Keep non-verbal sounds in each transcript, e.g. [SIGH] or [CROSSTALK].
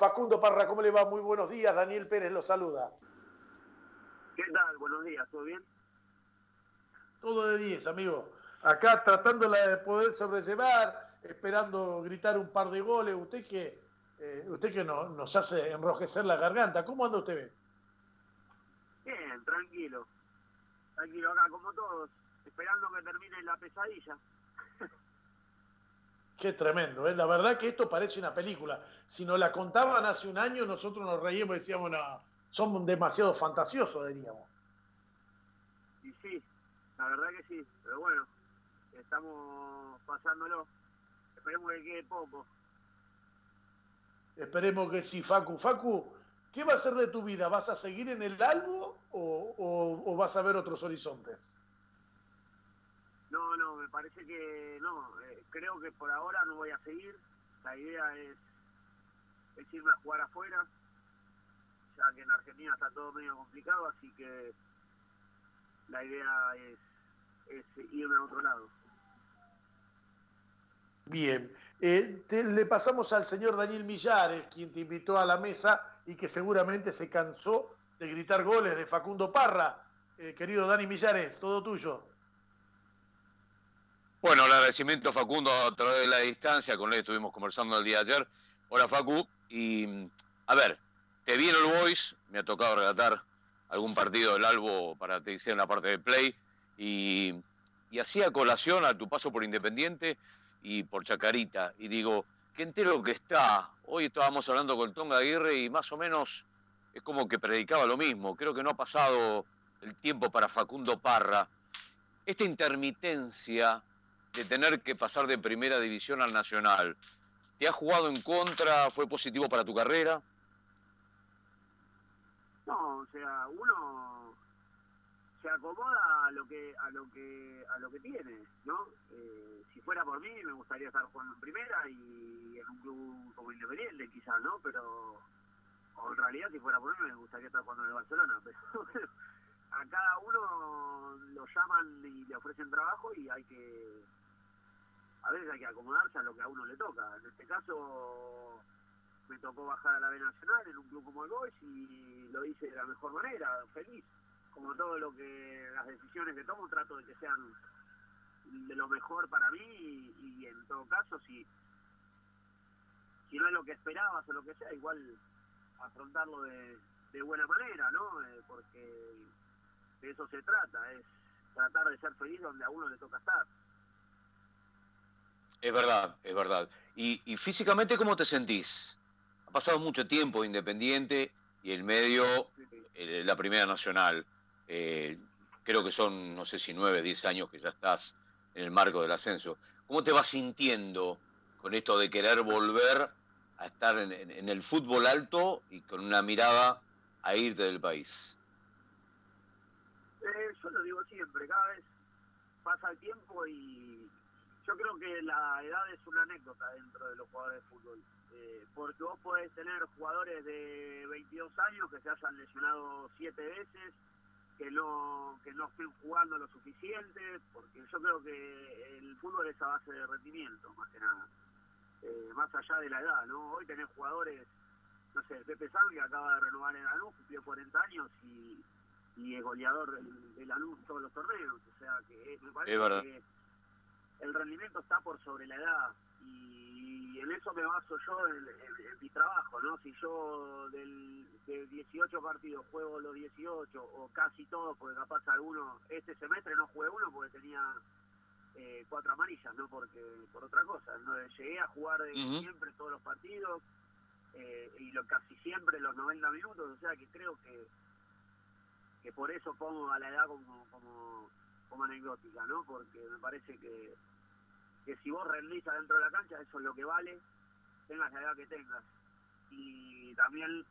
Facundo Parra, ¿cómo le va? Muy buenos días. Daniel Pérez lo saluda. ¿Qué tal? Buenos días, ¿todo bien? Todo de 10, amigo. Acá tratándola de poder sobrellevar, esperando gritar un par de goles. Usted que, eh, usted que no, nos hace enrojecer la garganta. ¿Cómo anda usted? Bien, tranquilo. Tranquilo acá, como todos, esperando que termine la pesadilla. [LAUGHS] Qué tremendo, ¿eh? La verdad que esto parece una película. Si nos la contaban hace un año, nosotros nos reíamos y decíamos, no, somos demasiado fantasiosos, diríamos. Y sí, la verdad que sí, pero bueno, estamos pasándolo. Esperemos que quede poco. Esperemos que sí, Facu. Facu, ¿qué va a ser de tu vida? ¿Vas a seguir en el albo o, o vas a ver otros horizontes? Parece que no. Eh, creo que por ahora no voy a seguir. La idea es, es irme a jugar afuera, ya que en Argentina está todo medio complicado, así que la idea es, es irme a otro lado. Bien, eh, le pasamos al señor Daniel Millares, quien te invitó a la mesa y que seguramente se cansó de gritar goles de Facundo Parra. Eh, querido Dani Millares, todo tuyo. Agradecimiento Facundo a través de la distancia, con él estuvimos conversando el día de ayer. Hola Facu, y a ver, te vi en el Boys, me ha tocado relatar algún partido del Albo para te en la parte de play, y, y hacía colación a tu paso por Independiente y por Chacarita, y digo, qué entero que está. Hoy estábamos hablando con Tonga Aguirre y más o menos es como que predicaba lo mismo. Creo que no ha pasado el tiempo para Facundo Parra. Esta intermitencia de tener que pasar de primera división al nacional, ¿te ha jugado en contra? ¿Fue positivo para tu carrera? No, o sea, uno se acomoda a lo que a lo que a lo que tiene, ¿no? Eh, si fuera por mí me gustaría estar jugando en primera y en un club como Independiente quizás, ¿no? Pero o en realidad si fuera por mí me gustaría estar jugando en el Barcelona, [LAUGHS] pero a cada uno lo llaman y le ofrecen trabajo y hay que a veces hay que acomodarse a lo que a uno le toca. En este caso me tocó bajar a la B Nacional en un club como el Boys y lo hice de la mejor manera, feliz. Como todo lo que, las decisiones que tomo, trato de que sean de lo mejor para mí y, en todo caso, si, si no es lo que esperabas o lo que sea, igual afrontarlo de, de buena manera, ¿no? Eh, porque de eso se trata, es tratar de ser feliz donde a uno le toca estar. Es verdad, es verdad. ¿Y, físicamente cómo te sentís? Ha pasado mucho tiempo Independiente y el medio, eh, la Primera Nacional. Eh, creo que son, no sé si nueve, diez años que ya estás en el marco del ascenso. ¿Cómo te vas sintiendo con esto de querer volver a estar en, el fútbol alto y con una mirada a irte del país? Eh, yo lo digo siempre, cada vez pasa el tiempo y, yo creo que la edad es una anécdota dentro de los jugadores de fútbol. Eh, porque vos podés tener jugadores de 22 años que se hayan lesionado siete veces, que no que no estén jugando lo suficiente, porque yo creo que el fútbol es a base de rendimiento, más que nada. Eh, más allá de la edad, ¿no? Hoy tenés jugadores, no sé, Pepe San, que acaba de renovar en Lanús, cumplió 40 años y, y es goleador de Lanús todos los torneos. O sea, que me parece que el rendimiento está por sobre la edad y en eso me baso yo en, mi trabajo, ¿no? Si yo del, de 18 partidos juego los 18 o casi todos, porque capaz alguno, este semestre no jugué uno porque tenía eh, cuatro amarillas, no porque por otra cosa, no llegué a jugar siempre todos los partidos eh, y lo casi siempre los 90 minutos, o sea que creo que que por eso pongo a la edad como como como anecdótica, ¿no? Porque me parece que, que si vos rendís adentro de la cancha, eso es lo que vale, tengas la edad que tengas. Y también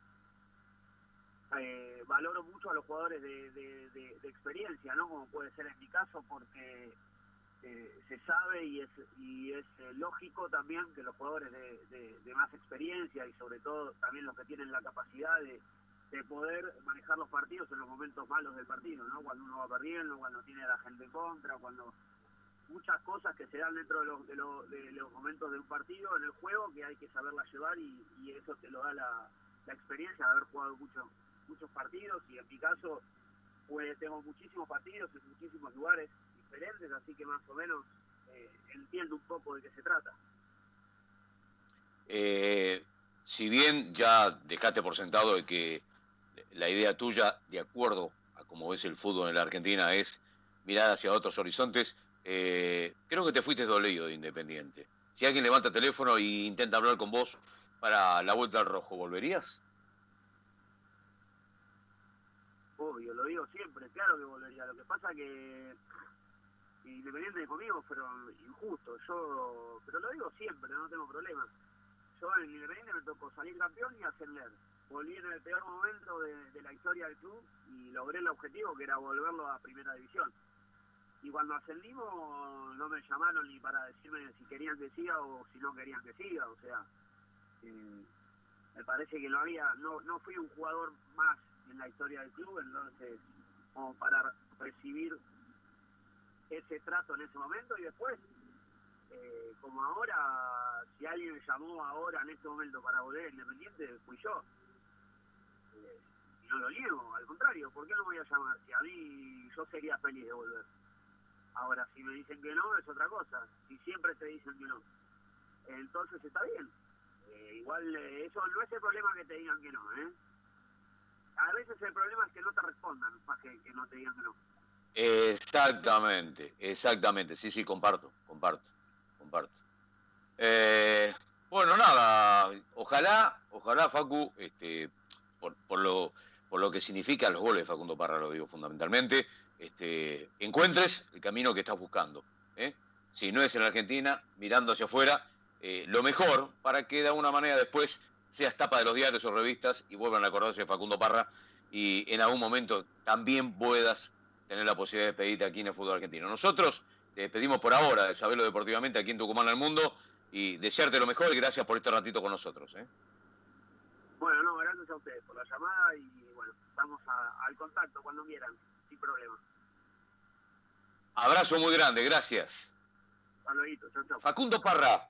eh, valoro mucho a los jugadores de, de, experiencia, ¿no? Como puede ser en mi caso, porque eh, se sabe y es, y es eh, lógico también que los jugadores de, de más experiencia y sobre todo también los que tienen la capacidad de de poder manejar los partidos en los momentos malos del partido, ¿no? Cuando uno va perdiendo, cuando tiene la gente en contra, cuando muchas cosas que se dan dentro de los, de, los, momentos de un partido, en el juego, que hay que saberla llevar y, eso te lo da la, experiencia de haber jugado muchos muchos partidos y en mi caso pues tengo muchísimos partidos en muchísimos lugares diferentes, así que más o menos eh, entiendo un poco de qué se trata. Eh, si bien ya dejaste por sentado de que la idea tuya, de acuerdo a cómo ves el fútbol en la Argentina, es mirar hacia otros horizontes, eh, creo que te fuiste dolido de Independiente. Si alguien levanta teléfono e intenta hablar con vos para la vuelta al rojo, ¿volverías? Obvio, lo digo siempre, claro que volvería. Lo que pasa que Independiente de conmigo fueron injustos. Yo, pero lo digo siempre, no tengo problema. Yo en Independiente me tocó salir campeón y ascender. Volví en el peor momento de la historia del club y logré el objetivo que era volverlo a primera división y cuando ascendimos no me llamaron ni para decirme si querían que siga o si no querían que siga, o sea, eh, me parece que no había, no, no fui un jugador más en la historia del club, entonces como para recibir ese trato en ese momento y después, eh, como ahora, si alguien me llamó ahora en este momento para volver Independiente, fui yo. Eh, y no lo niego, al contrario, ¿por qué no voy a llamar? Si a mí yo sería feliz de volver. Ahora, si me dicen que no, es otra cosa. Si siempre te dicen que no, entonces está bien. Eh, igual, eh, eso no es el problema que te digan que no, ¿eh? A veces el problema es que no te respondan, más que, que no te digan que no. Exactamente, exactamente. Sí, sí, comparto, comparto, comparto. Eh, bueno, nada, ojalá, ojalá, Facu, este, por, por, lo, por lo que significa los goles Facundo Parra, lo digo fundamentalmente, este, encuentres el camino que estás buscando. ¿eh? Si no es en Argentina, mirando hacia afuera, eh, lo mejor para que de alguna manera después seas tapa de los diarios o revistas y vuelvan a acordarse de Facundo Parra y en algún momento también puedas tener la posibilidad de pedirte aquí en el fútbol argentino. Nosotros te pedimos por ahora de saberlo deportivamente aquí en Tucumán al mundo y desearte lo mejor y gracias por este ratito con nosotros. ¿eh? Gracias a ustedes por la llamada y bueno, estamos al contacto cuando quieran, sin problema. Abrazo muy grande, gracias. Hasta luego, chao, chao. Facundo Parra,